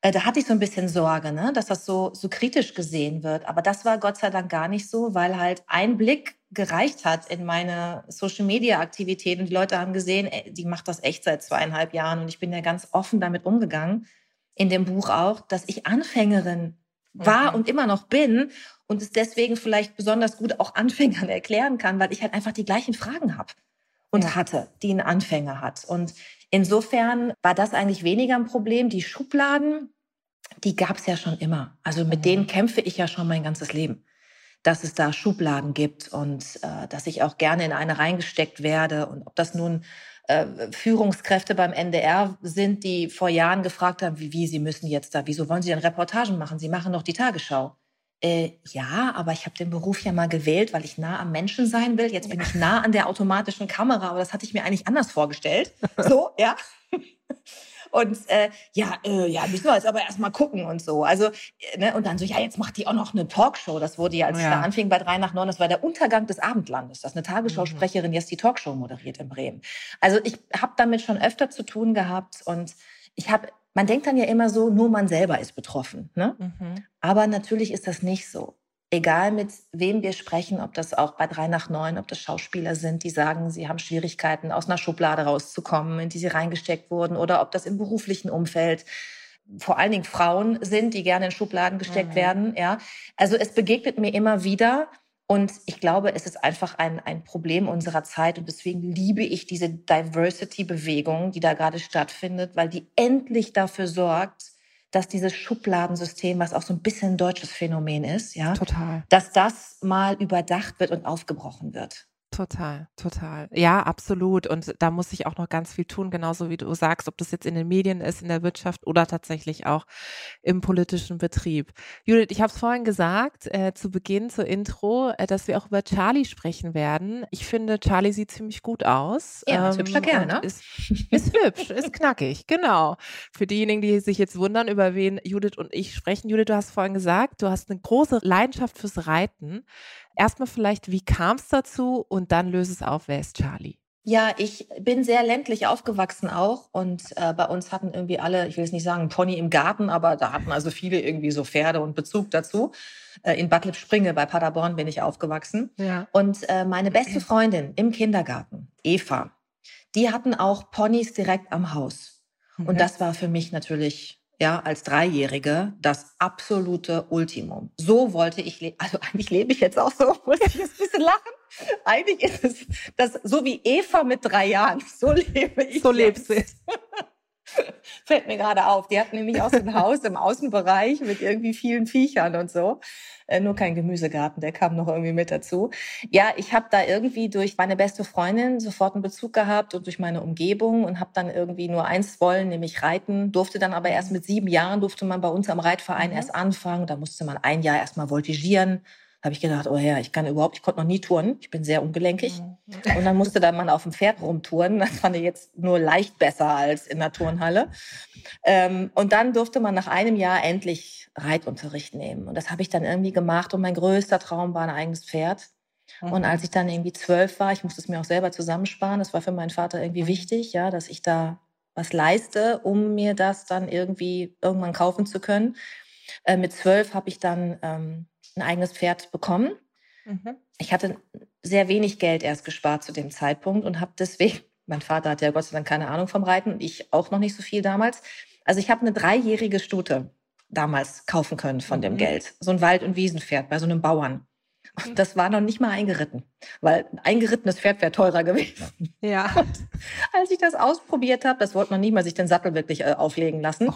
Äh, da hatte ich so ein bisschen Sorge, ne, dass das so, so kritisch gesehen wird. Aber das war Gott sei Dank gar nicht so, weil halt ein Blick gereicht hat in meine Social-Media-Aktivitäten. Die Leute haben gesehen, ey, die macht das echt seit zweieinhalb Jahren und ich bin ja ganz offen damit umgegangen. In dem Buch auch, dass ich Anfängerin war mhm. und immer noch bin und es deswegen vielleicht besonders gut auch Anfängern erklären kann, weil ich halt einfach die gleichen Fragen habe und ja. hatte, die ein Anfänger hat. Und insofern war das eigentlich weniger ein Problem. Die Schubladen, die gab es ja schon immer. Also mit mhm. denen kämpfe ich ja schon mein ganzes Leben. Dass es da Schubladen gibt und äh, dass ich auch gerne in eine reingesteckt werde. Und ob das nun Führungskräfte beim NDR sind, die vor Jahren gefragt haben, wie, wie, Sie müssen jetzt da, wieso wollen Sie denn Reportagen machen? Sie machen doch die Tagesschau. Äh, ja, aber ich habe den Beruf ja mal gewählt, weil ich nah am Menschen sein will. Jetzt bin ich nah an der automatischen Kamera, aber das hatte ich mir eigentlich anders vorgestellt. So, ja. Und äh, ja, äh, ja, müssen wir jetzt aber erstmal gucken und so. Also, äh, ne, und dann so, ja, jetzt macht die auch noch eine Talkshow. Das wurde ja, als ja. ich da anfing bei drei nach neun, das war der Untergang des Abendlandes, dass eine Tagesschausprecherin jetzt die Talkshow moderiert in Bremen. Also ich habe damit schon öfter zu tun gehabt und ich habe man denkt dann ja immer so, nur man selber ist betroffen. Ne? Mhm. Aber natürlich ist das nicht so. Egal mit wem wir sprechen, ob das auch bei drei nach neun, ob das Schauspieler sind, die sagen, sie haben Schwierigkeiten, aus einer Schublade rauszukommen, in die sie reingesteckt wurden, oder ob das im beruflichen Umfeld vor allen Dingen Frauen sind, die gerne in Schubladen gesteckt mhm. werden. Ja, also es begegnet mir immer wieder und ich glaube, es ist einfach ein, ein Problem unserer Zeit. Und deswegen liebe ich diese Diversity-Bewegung, die da gerade stattfindet, weil die endlich dafür sorgt, dass dieses Schubladensystem, was auch so ein bisschen ein deutsches Phänomen ist, ja, Total. dass das mal überdacht wird und aufgebrochen wird. Total, total. Ja, absolut. Und da muss ich auch noch ganz viel tun, genauso wie du sagst, ob das jetzt in den Medien ist, in der Wirtschaft oder tatsächlich auch im politischen Betrieb. Judith, ich habe es vorhin gesagt, äh, zu Beginn, zur Intro, äh, dass wir auch über Charlie sprechen werden. Ich finde, Charlie sieht ziemlich gut aus. Ja, ähm, ist hübscher Kerl, ne? Ist, ist hübsch, ist knackig, genau. Für diejenigen, die sich jetzt wundern, über wen Judith und ich sprechen. Judith, du hast vorhin gesagt, du hast eine große Leidenschaft fürs Reiten. Erstmal vielleicht, wie kam es dazu und dann löse es auf, wer ist Charlie? Ja, ich bin sehr ländlich aufgewachsen auch und äh, bei uns hatten irgendwie alle, ich will jetzt nicht sagen Pony im Garten, aber da hatten also viele irgendwie so Pferde und Bezug dazu. Äh, in Bad Lippspringe bei Paderborn bin ich aufgewachsen. Ja. Und äh, meine beste Freundin im Kindergarten, Eva, die hatten auch Ponys direkt am Haus. Und das war für mich natürlich ja, als Dreijährige das absolute Ultimum. So wollte ich leben. Also eigentlich lebe ich jetzt auch so, muss ich jetzt ein bisschen lachen. Eigentlich ist es das, so wie Eva mit drei Jahren. So lebe ich. So lebst du. Fällt mir gerade auf. Die hatten nämlich auch so ein Haus im Außenbereich mit irgendwie vielen Viechern und so. Äh, nur kein Gemüsegarten, der kam noch irgendwie mit dazu. Ja, ich habe da irgendwie durch meine beste Freundin sofort einen Bezug gehabt und durch meine Umgebung und habe dann irgendwie nur eins wollen, nämlich reiten. Durfte dann aber erst mit sieben Jahren, durfte man bei uns am Reitverein mhm. erst anfangen. Da musste man ein Jahr erstmal voltigieren habe ich gedacht, oh ja, ich kann überhaupt, ich konnte noch nie touren. Ich bin sehr ungelenkig. Mhm. Und dann musste dann man auf dem Pferd rumtouren. Das fand ich jetzt nur leicht besser als in der Turnhalle. Ähm, und dann durfte man nach einem Jahr endlich Reitunterricht nehmen. Und das habe ich dann irgendwie gemacht. Und mein größter Traum war ein eigenes Pferd. Mhm. Und als ich dann irgendwie zwölf war, ich musste es mir auch selber zusammensparen. Das war für meinen Vater irgendwie mhm. wichtig, ja, dass ich da was leiste, um mir das dann irgendwie irgendwann kaufen zu können. Äh, mit zwölf habe ich dann ähm, ein eigenes Pferd bekommen. Mhm. Ich hatte sehr wenig Geld erst gespart zu dem Zeitpunkt und habe deswegen, mein Vater hatte ja Gott sei Dank keine Ahnung vom Reiten und ich auch noch nicht so viel damals. Also ich habe eine dreijährige Stute damals kaufen können von dem mhm. Geld. So ein Wald- und Wiesenpferd bei so einem Bauern. Und das war noch nicht mal eingeritten, weil ein eingerittenes Pferd wäre teurer gewesen. Ja. Und als ich das ausprobiert habe, das wollte noch nie mal sich den Sattel wirklich äh, auflegen lassen, oh.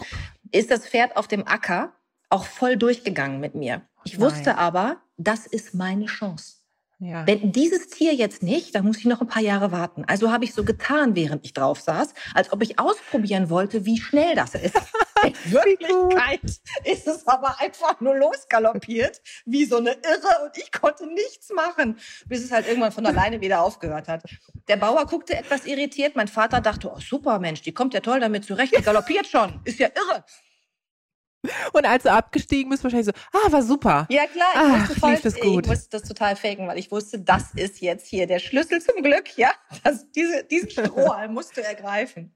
ist das Pferd auf dem Acker auch voll durchgegangen mit mir. Ich Nein. wusste aber, das ist meine Chance. Ja. Wenn dieses Tier jetzt nicht, dann muss ich noch ein paar Jahre warten. Also habe ich so getan, während ich drauf saß, als ob ich ausprobieren wollte, wie schnell das ist. In Wirklichkeit ist es aber einfach nur losgaloppiert, wie so eine Irre und ich konnte nichts machen, bis es halt irgendwann von alleine wieder aufgehört hat. Der Bauer guckte etwas irritiert. Mein Vater dachte, oh super Mensch, die kommt ja toll damit zurecht, die galoppiert schon, ist ja irre. Und als du abgestiegen bist, wahrscheinlich so, ah, war super. Ja, klar, ich, Ach, musste, voll, das gut. ich musste das total faken, weil ich wusste, das ist jetzt hier der Schlüssel zum Glück, ja. Das, diese, diesen Strohhalm musst du ergreifen.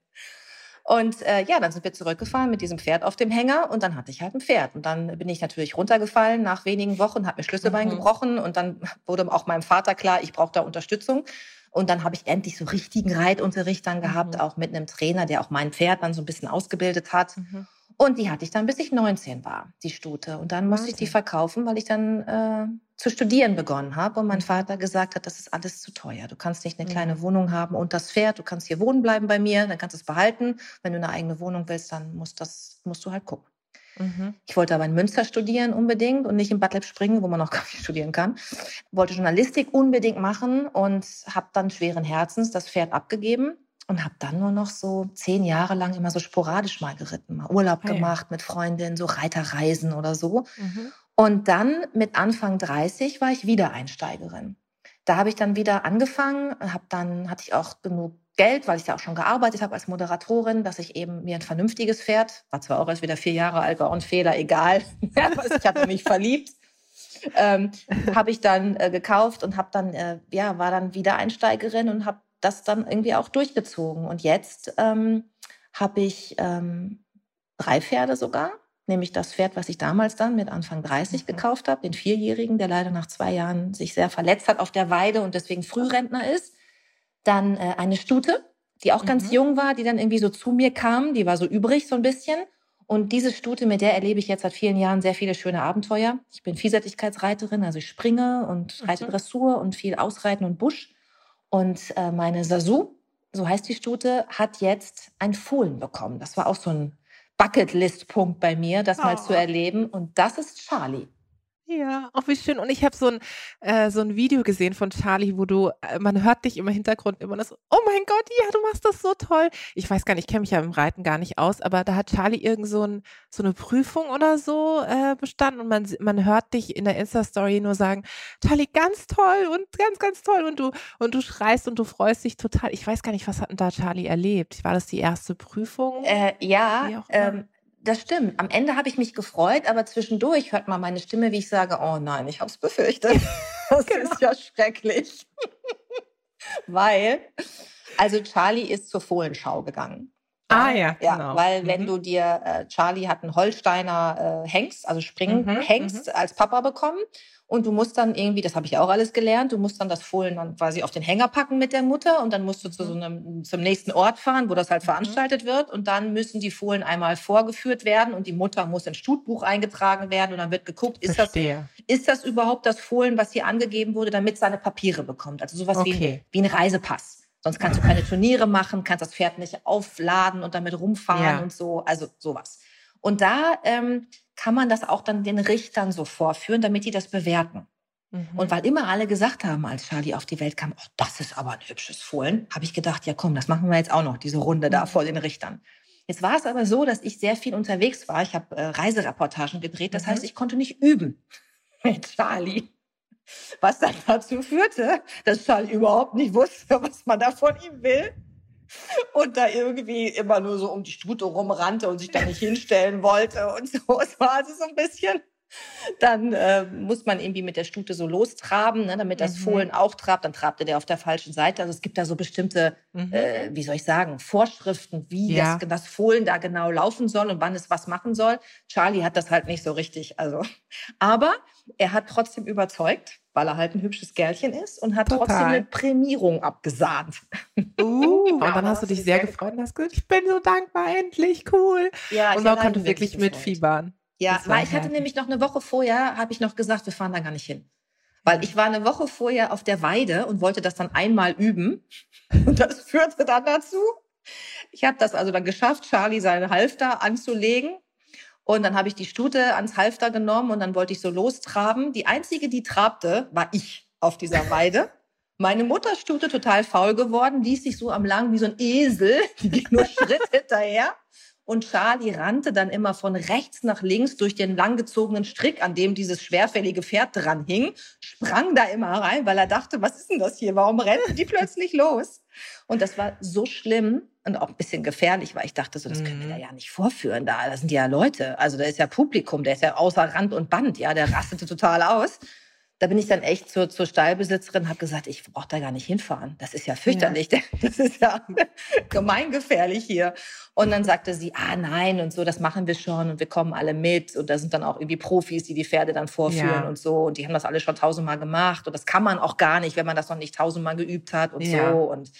Und äh, ja, dann sind wir zurückgefahren mit diesem Pferd auf dem Hänger und dann hatte ich halt ein Pferd. Und dann bin ich natürlich runtergefallen nach wenigen Wochen, habe mir Schlüsselbein mhm. gebrochen und dann wurde auch meinem Vater klar, ich brauche da Unterstützung. Und dann habe ich endlich so richtigen Reitunterricht dann gehabt, mhm. auch mit einem Trainer, der auch mein Pferd dann so ein bisschen ausgebildet hat. Mhm. Und die hatte ich dann, bis ich 19 war, die Stute. Und dann musste Wahnsinn. ich die verkaufen, weil ich dann äh, zu studieren begonnen habe. Und mein Vater gesagt hat, das ist alles zu teuer. Du kannst nicht eine kleine mhm. Wohnung haben und das Pferd. Du kannst hier wohnen bleiben bei mir, dann kannst du es behalten. Wenn du eine eigene Wohnung willst, dann musst, das, musst du halt gucken. Mhm. Ich wollte aber in Münster studieren unbedingt und nicht in Bad Lepp springen, wo man noch gar nicht studieren kann. Wollte Journalistik unbedingt machen und habe dann schweren Herzens das Pferd abgegeben und habe dann nur noch so zehn Jahre lang immer so sporadisch mal geritten, mal Urlaub hey. Ah, gemacht mit Freundinnen, so Reiterreisen oder so. Mhm. Und dann mit Anfang 30 war ich wieder Einsteigerin. Da habe ich dann wieder angefangen, habe dann hatte ich auch genug Geld, weil ich da auch schon gearbeitet habe als Moderatorin, dass ich eben mir ein vernünftiges Pferd, war zwar auch erst wieder vier Jahre alt, war auch ein Fehler, egal, ich hatte mich verliebt, ähm, habe ich dann äh, gekauft und habe dann, äh, ja, war dann wieder Einsteigerin und habe das dann irgendwie auch durchgezogen. Und jetzt ähm, habe ich ähm, drei Pferde sogar, nämlich das Pferd, was ich damals dann mit Anfang 30 mhm. gekauft habe, den Vierjährigen, der leider nach zwei Jahren sich sehr verletzt hat auf der Weide und deswegen Frührentner ist. Dann äh, eine Stute, die auch mhm. ganz jung war, die dann irgendwie so zu mir kam, die war so übrig so ein bisschen. Und diese Stute, mit der erlebe ich jetzt seit vielen Jahren sehr viele schöne Abenteuer. Ich bin Vielseitigkeitsreiterin, also ich springe und reite mhm. Dressur und viel Ausreiten und Busch. Und äh, meine Sasu, so heißt die Stute, hat jetzt ein Fohlen bekommen. Das war auch so ein Bucketlist-Punkt bei mir, das oh. mal zu oh. erleben. Und das ist Charlie. Ja, auch wie schön. Und ich habe so ein, äh, so ein Video gesehen von Charlie, wo du, äh, man hört dich im Hintergrund immer das, oh mein Gott, ja, du machst das so toll. Ich weiß gar nicht, ich kenne mich ja im Reiten gar nicht aus, aber da hat Charlie irgend so, ein, so eine Prüfung oder so äh, bestanden und man, man hört dich in der Insta-Story nur sagen, Charlie, ganz toll und ganz, ganz toll und du, und du schreist und du freust dich total. Ich weiß gar nicht, was hat denn da Charlie erlebt? War das die erste Prüfung? Äh, ja, ähm, das stimmt. Am Ende habe ich mich gefreut, aber zwischendurch hört man meine Stimme, wie ich sage, oh nein, ich habe es befürchtet. Das genau. ist ja schrecklich. weil, also Charlie ist zur Fohlenschau gegangen. Ah ja, ja genau. Weil mhm. wenn du dir, äh, Charlie hat einen Holsteiner äh, Hengst, also Springhengst mhm, mhm, als Papa bekommen und du musst dann irgendwie, das habe ich auch alles gelernt, du musst dann das Fohlen dann quasi auf den Hänger packen mit der Mutter und dann musst du zu so mhm. einem, zum nächsten Ort fahren, wo das halt mhm. veranstaltet wird. Und dann müssen die Fohlen einmal vorgeführt werden und die Mutter muss ins Stutbuch eingetragen werden und dann wird geguckt, ist das, ist das überhaupt das Fohlen, was hier angegeben wurde, damit seine Papiere bekommt. Also sowas okay. wie, wie ein Reisepass. Sonst kannst du keine Turniere machen, kannst das Pferd nicht aufladen und damit rumfahren ja. und so. Also sowas. Und da ähm, kann man das auch dann den Richtern so vorführen, damit die das bewerten. Mhm. Und weil immer alle gesagt haben, als Charlie auf die Welt kam, oh, das ist aber ein hübsches Fohlen, habe ich gedacht, ja komm, das machen wir jetzt auch noch, diese Runde da mhm. vor den Richtern. Jetzt war es aber so, dass ich sehr viel unterwegs war. Ich habe äh, Reisereportagen gedreht. Das mhm. heißt, ich konnte nicht üben mit Charlie. Was dann dazu führte, dass Charlie überhaupt nicht wusste, was man da von ihm will und da irgendwie immer nur so um die Stute rumrannte und sich da nicht hinstellen wollte und so. Es war also so ein bisschen. Dann äh, muss man irgendwie mit der Stute so lostraben, ne, damit das mhm. Fohlen auch trabt. Dann trabte der auf der falschen Seite. Also es gibt da so bestimmte, mhm. äh, wie soll ich sagen, Vorschriften, wie ja. das, das Fohlen da genau laufen soll und wann es was machen soll. Charlie hat das halt nicht so richtig. Also, aber er hat trotzdem überzeugt weil er halt ein hübsches Kerlchen ist und hat Total. trotzdem eine Prämierung abgesahnt. Uh, und dann hast du dich sehr gefreut und hast gesagt, ich bin so dankbar, endlich, cool. Ja, und man konnte wirklich mitfiebern. Ja, weil ich hatte nämlich noch eine Woche vorher, habe ich noch gesagt, wir fahren da gar nicht hin. Weil ich war eine Woche vorher auf der Weide und wollte das dann einmal üben. Und das führte dann dazu. Ich habe das also dann geschafft, Charlie seinen Halfter anzulegen und dann habe ich die Stute ans Halfter genommen und dann wollte ich so lostraben. Die einzige, die trabte, war ich auf dieser Weide. Meine Mutterstute total faul geworden, ließ sich so am Lang wie so ein Esel, die ging nur Schritt hinterher. Und Charlie rannte dann immer von rechts nach links durch den langgezogenen Strick, an dem dieses schwerfällige Pferd dran hing, sprang da immer rein, weil er dachte, was ist denn das hier? Warum rennen die plötzlich los? Und das war so schlimm und auch ein bisschen gefährlich, weil ich dachte, so, das können wir da mhm. ja nicht vorführen. Da, da sind ja Leute. Also da ist ja Publikum, der ist ja außer Rand und Band. Ja, der rastete total aus da bin ich dann echt zur, zur Stallbesitzerin, habe gesagt, ich brauche da gar nicht hinfahren. Das ist ja fürchterlich. Ja. Das ist ja gemeingefährlich hier. Und dann sagte sie, ah nein und so, das machen wir schon und wir kommen alle mit. Und da sind dann auch irgendwie Profis, die die Pferde dann vorführen ja. und so. Und die haben das alle schon tausendmal gemacht. Und das kann man auch gar nicht, wenn man das noch nicht tausendmal geübt hat und ja. so. Und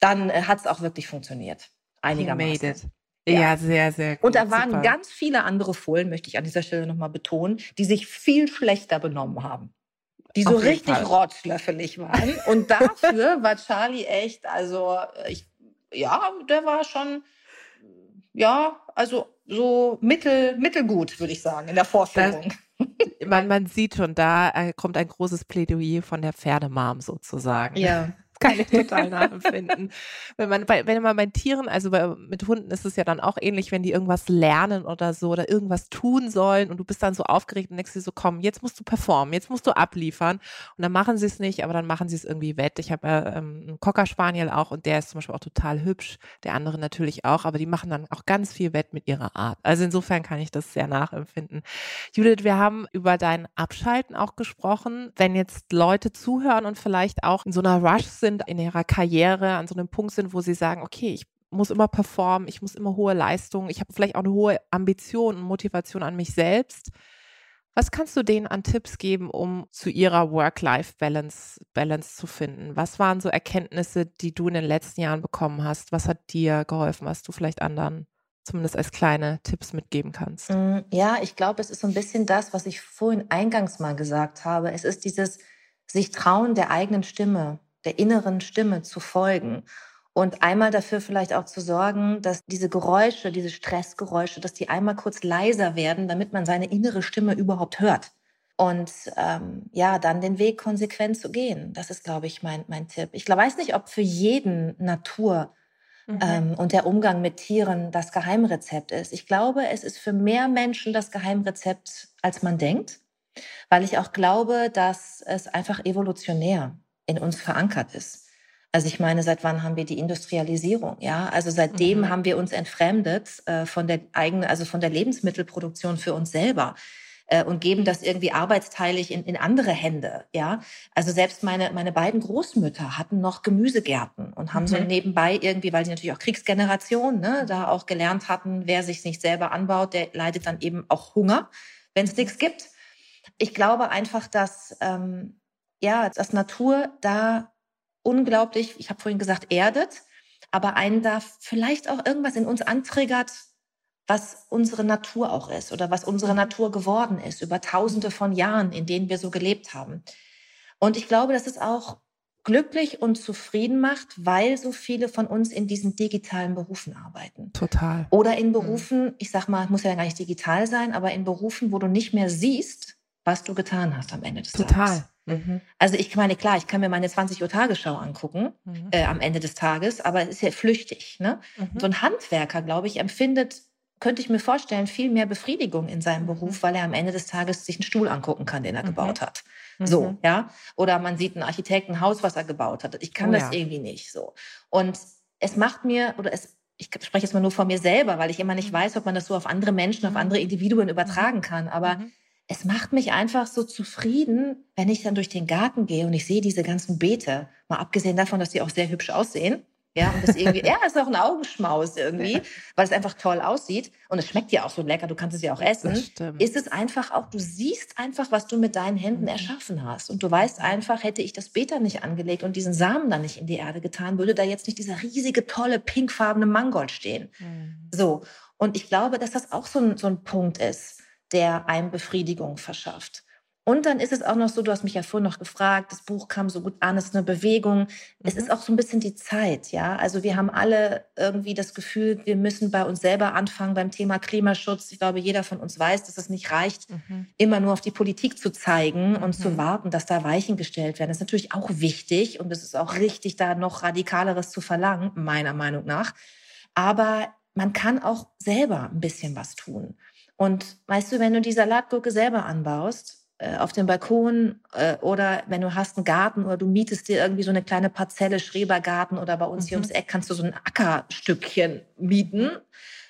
dann äh, hat es auch wirklich funktioniert. Einigermaßen. Ja. ja, sehr, sehr gut. Und da waren Super. ganz viele andere Fohlen, möchte ich an dieser Stelle nochmal betonen, die sich viel schlechter benommen haben. Die so richtig rotzlöffelig waren. Und dafür war Charlie echt, also ich, ja, der war schon, ja, also so mittel, mittelgut, würde ich sagen, in der Vorführung. Das, man, man sieht schon, da äh, kommt ein großes Plädoyer von der Pferdemarm sozusagen. Ja, kann ich total nachempfinden. wenn man bei, wenn man bei Tieren, also bei, mit Hunden ist es ja dann auch ähnlich, wenn die irgendwas lernen oder so oder irgendwas tun sollen und du bist dann so aufgeregt und denkst dir so, komm, jetzt musst du performen, jetzt musst du abliefern und dann machen sie es nicht, aber dann machen sie es irgendwie wett. Ich habe ja ähm, einen Cocker Spaniel auch und der ist zum Beispiel auch total hübsch, der andere natürlich auch, aber die machen dann auch ganz viel wett mit ihrer Art. Also insofern kann ich das sehr nachempfinden. Judith, wir haben über dein Abschalten auch gesprochen. Wenn jetzt Leute zuhören und vielleicht auch in so einer Rush sind, sind in ihrer Karriere, an so einem Punkt sind, wo sie sagen, okay, ich muss immer performen, ich muss immer hohe Leistungen, ich habe vielleicht auch eine hohe Ambition und Motivation an mich selbst. Was kannst du denen an Tipps geben, um zu ihrer Work-Life-Balance Balance zu finden? Was waren so Erkenntnisse, die du in den letzten Jahren bekommen hast? Was hat dir geholfen, was du vielleicht anderen zumindest als kleine Tipps mitgeben kannst? Mm, ja, ich glaube, es ist so ein bisschen das, was ich vorhin eingangs mal gesagt habe. Es ist dieses sich trauen der eigenen Stimme der inneren Stimme zu folgen. Und einmal dafür vielleicht auch zu sorgen, dass diese Geräusche, diese Stressgeräusche, dass die einmal kurz leiser werden, damit man seine innere Stimme überhaupt hört. Und ähm, ja, dann den Weg konsequent zu gehen. Das ist, glaube ich, mein, mein Tipp. Ich weiß nicht, ob für jeden Natur mhm. ähm, und der Umgang mit Tieren das Geheimrezept ist. Ich glaube, es ist für mehr Menschen das Geheimrezept, als man denkt, weil ich auch glaube, dass es einfach evolutionär in uns verankert ist. Also ich meine, seit wann haben wir die Industrialisierung? Ja, also seitdem mhm. haben wir uns entfremdet äh, von der eigenen, also von der Lebensmittelproduktion für uns selber äh, und geben das irgendwie arbeitsteilig in, in andere Hände. Ja, also selbst meine meine beiden Großmütter hatten noch Gemüsegärten und haben mhm. so nebenbei irgendwie, weil sie natürlich auch Kriegsgeneration, ne, da auch gelernt hatten, wer sich nicht selber anbaut, der leidet dann eben auch Hunger, wenn es nichts gibt. Ich glaube einfach, dass ähm, ja, dass Natur da unglaublich, ich habe vorhin gesagt, erdet, aber einen da vielleicht auch irgendwas in uns antriggert, was unsere Natur auch ist oder was unsere. Natur geworden ist über tausende von Jahren, in denen wir so gelebt haben. Und ich glaube, dass es auch glücklich und zufrieden macht, weil so viele von uns in diesen digitalen Berufen arbeiten. Total. Oder in mhm. Berufen, ich sag mal, muss ja gar nicht digital sein, aber in Berufen, wo du nicht mehr siehst, was du getan hast am Ende des Total. Tages. Total. Mhm. Also ich meine, klar, ich kann mir meine 20 Uhr Tagesschau angucken mhm. äh, am Ende des Tages, aber es ist ja flüchtig. Ne? Mhm. So ein Handwerker, glaube ich, empfindet, könnte ich mir vorstellen, viel mehr Befriedigung in seinem Beruf, mhm. weil er am Ende des Tages sich einen Stuhl angucken kann, den er gebaut mhm. hat. So, mhm. ja. Oder man sieht einen Architekten, ein Haus, was er gebaut hat. Ich kann oh, das ja. irgendwie nicht so. Und es macht mir, oder es ich spreche jetzt mal nur von mir selber, weil ich immer nicht weiß, ob man das so auf andere Menschen, auf andere Individuen übertragen kann. Aber es macht mich einfach so zufrieden, wenn ich dann durch den Garten gehe und ich sehe diese ganzen Beete. Mal abgesehen davon, dass die auch sehr hübsch aussehen. Ja, und das irgendwie, ja, ist auch ein Augenschmaus irgendwie, weil es einfach toll aussieht. Und es schmeckt ja auch so lecker, du kannst es ja auch essen. Ist es einfach auch, du siehst einfach, was du mit deinen Händen mhm. erschaffen hast. Und du weißt einfach, hätte ich das Beet nicht angelegt und diesen Samen dann nicht in die Erde getan, würde da jetzt nicht dieser riesige, tolle, pinkfarbene Mangold stehen. Mhm. So. Und ich glaube, dass das auch so ein, so ein Punkt ist der einem Befriedigung verschafft. Und dann ist es auch noch so, du hast mich ja vorhin noch gefragt, das Buch kam so gut an, es ist eine Bewegung. Mhm. Es ist auch so ein bisschen die Zeit, ja. Also wir haben alle irgendwie das Gefühl, wir müssen bei uns selber anfangen beim Thema Klimaschutz. Ich glaube, jeder von uns weiß, dass es nicht reicht, mhm. immer nur auf die Politik zu zeigen und mhm. zu warten, dass da Weichen gestellt werden. Das ist natürlich auch wichtig und es ist auch richtig, da noch radikaleres zu verlangen, meiner Meinung nach. Aber man kann auch selber ein bisschen was tun. Und weißt du, wenn du die Salatgurke selber anbaust, äh, auf dem Balkon äh, oder wenn du hast einen Garten oder du mietest dir irgendwie so eine kleine Parzelle, Schrebergarten oder bei uns mhm. hier ums Eck kannst du so ein Ackerstückchen mieten,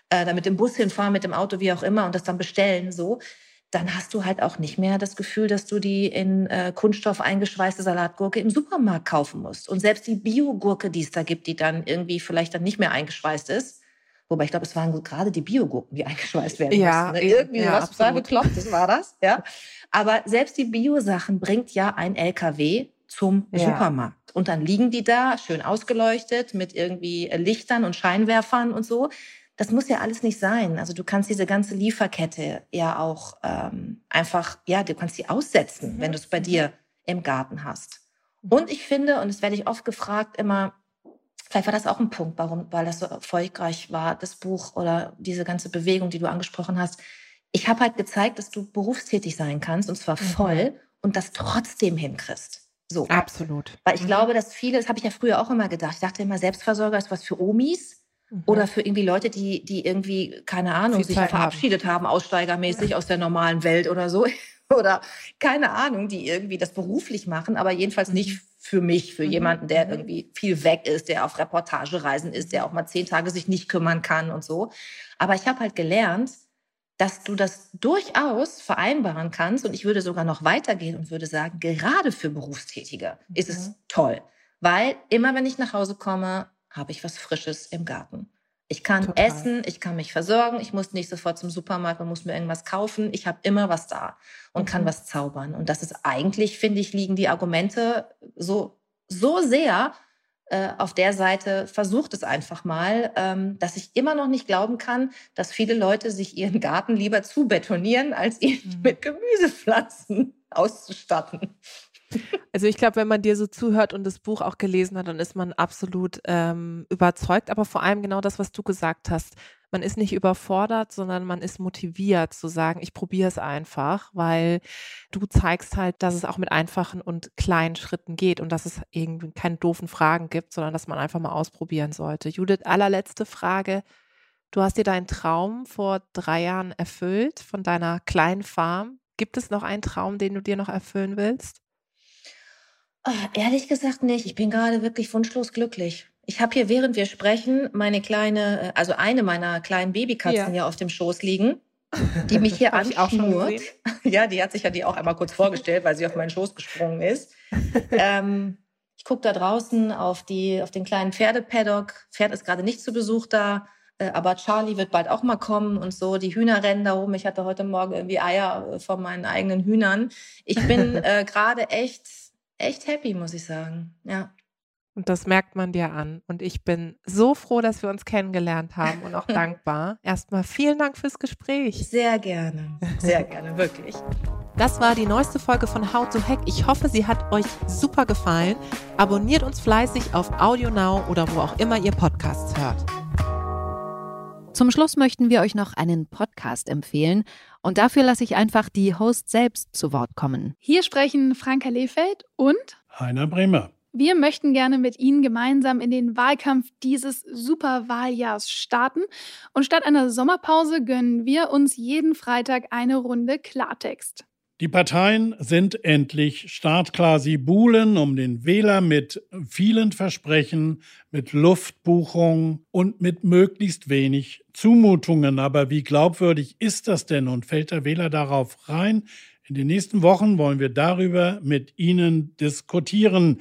äh, da mit dem Bus hinfahren, mit dem Auto, wie auch immer und das dann bestellen so. Dann hast du halt auch nicht mehr das Gefühl, dass du die in äh, Kunststoff eingeschweißte Salatgurke im Supermarkt kaufen musst. Und selbst die Biogurke, die es da gibt, die dann irgendwie vielleicht dann nicht mehr eingeschweißt ist, Wobei ich glaube, es waren gerade die Biogurken, die eingeschweißt werden ja, mussten. Ne? Irgendwie ja, was total bekloppt, war das. Ja. Aber selbst die Bio-Sachen bringt ja ein LKW zum ja. Supermarkt. Und dann liegen die da, schön ausgeleuchtet, mit irgendwie Lichtern und Scheinwerfern und so. Das muss ja alles nicht sein. Also du kannst diese ganze Lieferkette ja auch ähm, einfach, ja, du kannst sie aussetzen, mhm. wenn du es bei mhm. dir im Garten hast. Und ich finde, und das werde ich oft gefragt, immer, vielleicht war das auch ein Punkt, warum, weil das so erfolgreich war, das Buch oder diese ganze Bewegung, die du angesprochen hast ich habe halt gezeigt, dass du berufstätig sein kannst und zwar mhm. voll mhm. und das trotzdem hinkriegst. So. Absolut. Weil ich mhm. glaube, dass viele, das habe ich ja früher auch immer gedacht, ich dachte immer, Selbstversorger ist was für Omis mhm. oder für irgendwie Leute, die, die irgendwie, keine Ahnung, Viel sich Zeit verabschiedet haben, haben aussteigermäßig ja. aus der normalen Welt oder so. oder keine Ahnung, die irgendwie das beruflich machen, aber jedenfalls mhm. nicht für mich, für mhm. jemanden, der irgendwie viel weg ist, der auf Reportagereisen ist, der auch mal zehn Tage sich nicht kümmern kann und so. Aber ich habe halt gelernt, dass du das durchaus vereinbaren kannst. Und ich würde sogar noch weitergehen und würde sagen, gerade für Berufstätige mhm. ist es mhm. toll. Weil immer, wenn ich nach Hause komme, habe ich was Frisches im Garten. Ich kann Total. essen, ich kann mich versorgen, ich muss nicht sofort zum Supermarkt und muss mir irgendwas kaufen. Ich habe immer was da und mhm. kann was zaubern. Und das ist eigentlich, finde ich, liegen die Argumente so, so sehr äh, auf der Seite versucht es einfach mal, ähm, dass ich immer noch nicht glauben kann, dass viele Leute sich ihren Garten lieber zubetonieren, als ihn mhm. mit Gemüsepflanzen auszustatten. Also ich glaube, wenn man dir so zuhört und das Buch auch gelesen hat, dann ist man absolut ähm, überzeugt. Aber vor allem genau das, was du gesagt hast. Man ist nicht überfordert, sondern man ist motiviert zu sagen, ich probiere es einfach, weil du zeigst halt, dass es auch mit einfachen und kleinen Schritten geht und dass es irgendwie keine doofen Fragen gibt, sondern dass man einfach mal ausprobieren sollte. Judith, allerletzte Frage. Du hast dir deinen Traum vor drei Jahren erfüllt von deiner kleinen Farm. Gibt es noch einen Traum, den du dir noch erfüllen willst? Ach, ehrlich gesagt nicht. Ich bin gerade wirklich wunschlos glücklich. Ich habe hier, während wir sprechen, meine kleine, äh, also eine meiner kleinen Babykatzen ja, ja auf dem Schoß liegen, die mich hier anschnurrt. Ja, die hat sich ja die auch einmal kurz vorgestellt, weil sie auf meinen Schoß gesprungen ist. ähm, ich gucke da draußen auf, die, auf den kleinen Pferdepaddock. Pferd ist gerade nicht zu Besuch da, äh, aber Charlie wird bald auch mal kommen und so. Die Hühner rennen da rum. Ich hatte heute Morgen irgendwie Eier äh, von meinen eigenen Hühnern. Ich bin äh, gerade echt echt happy, muss ich sagen. Ja. Und das merkt man dir an. Und ich bin so froh, dass wir uns kennengelernt haben und auch dankbar. Erstmal vielen Dank fürs Gespräch. Sehr gerne. Sehr gerne, wirklich. Das war die neueste Folge von How to Hack. Ich hoffe, sie hat euch super gefallen. Abonniert uns fleißig auf AudioNow oder wo auch immer ihr Podcasts hört. Zum Schluss möchten wir euch noch einen Podcast empfehlen. Und dafür lasse ich einfach die Host selbst zu Wort kommen. Hier sprechen Franka Lehfeld und Heiner Bremer. Wir möchten gerne mit Ihnen gemeinsam in den Wahlkampf dieses Superwahljahrs starten. Und statt einer Sommerpause gönnen wir uns jeden Freitag eine Runde Klartext. Die Parteien sind endlich startklar. Sie buhlen um den Wähler mit vielen Versprechen, mit Luftbuchungen und mit möglichst wenig Zumutungen. Aber wie glaubwürdig ist das denn und fällt der Wähler darauf rein? In den nächsten Wochen wollen wir darüber mit Ihnen diskutieren.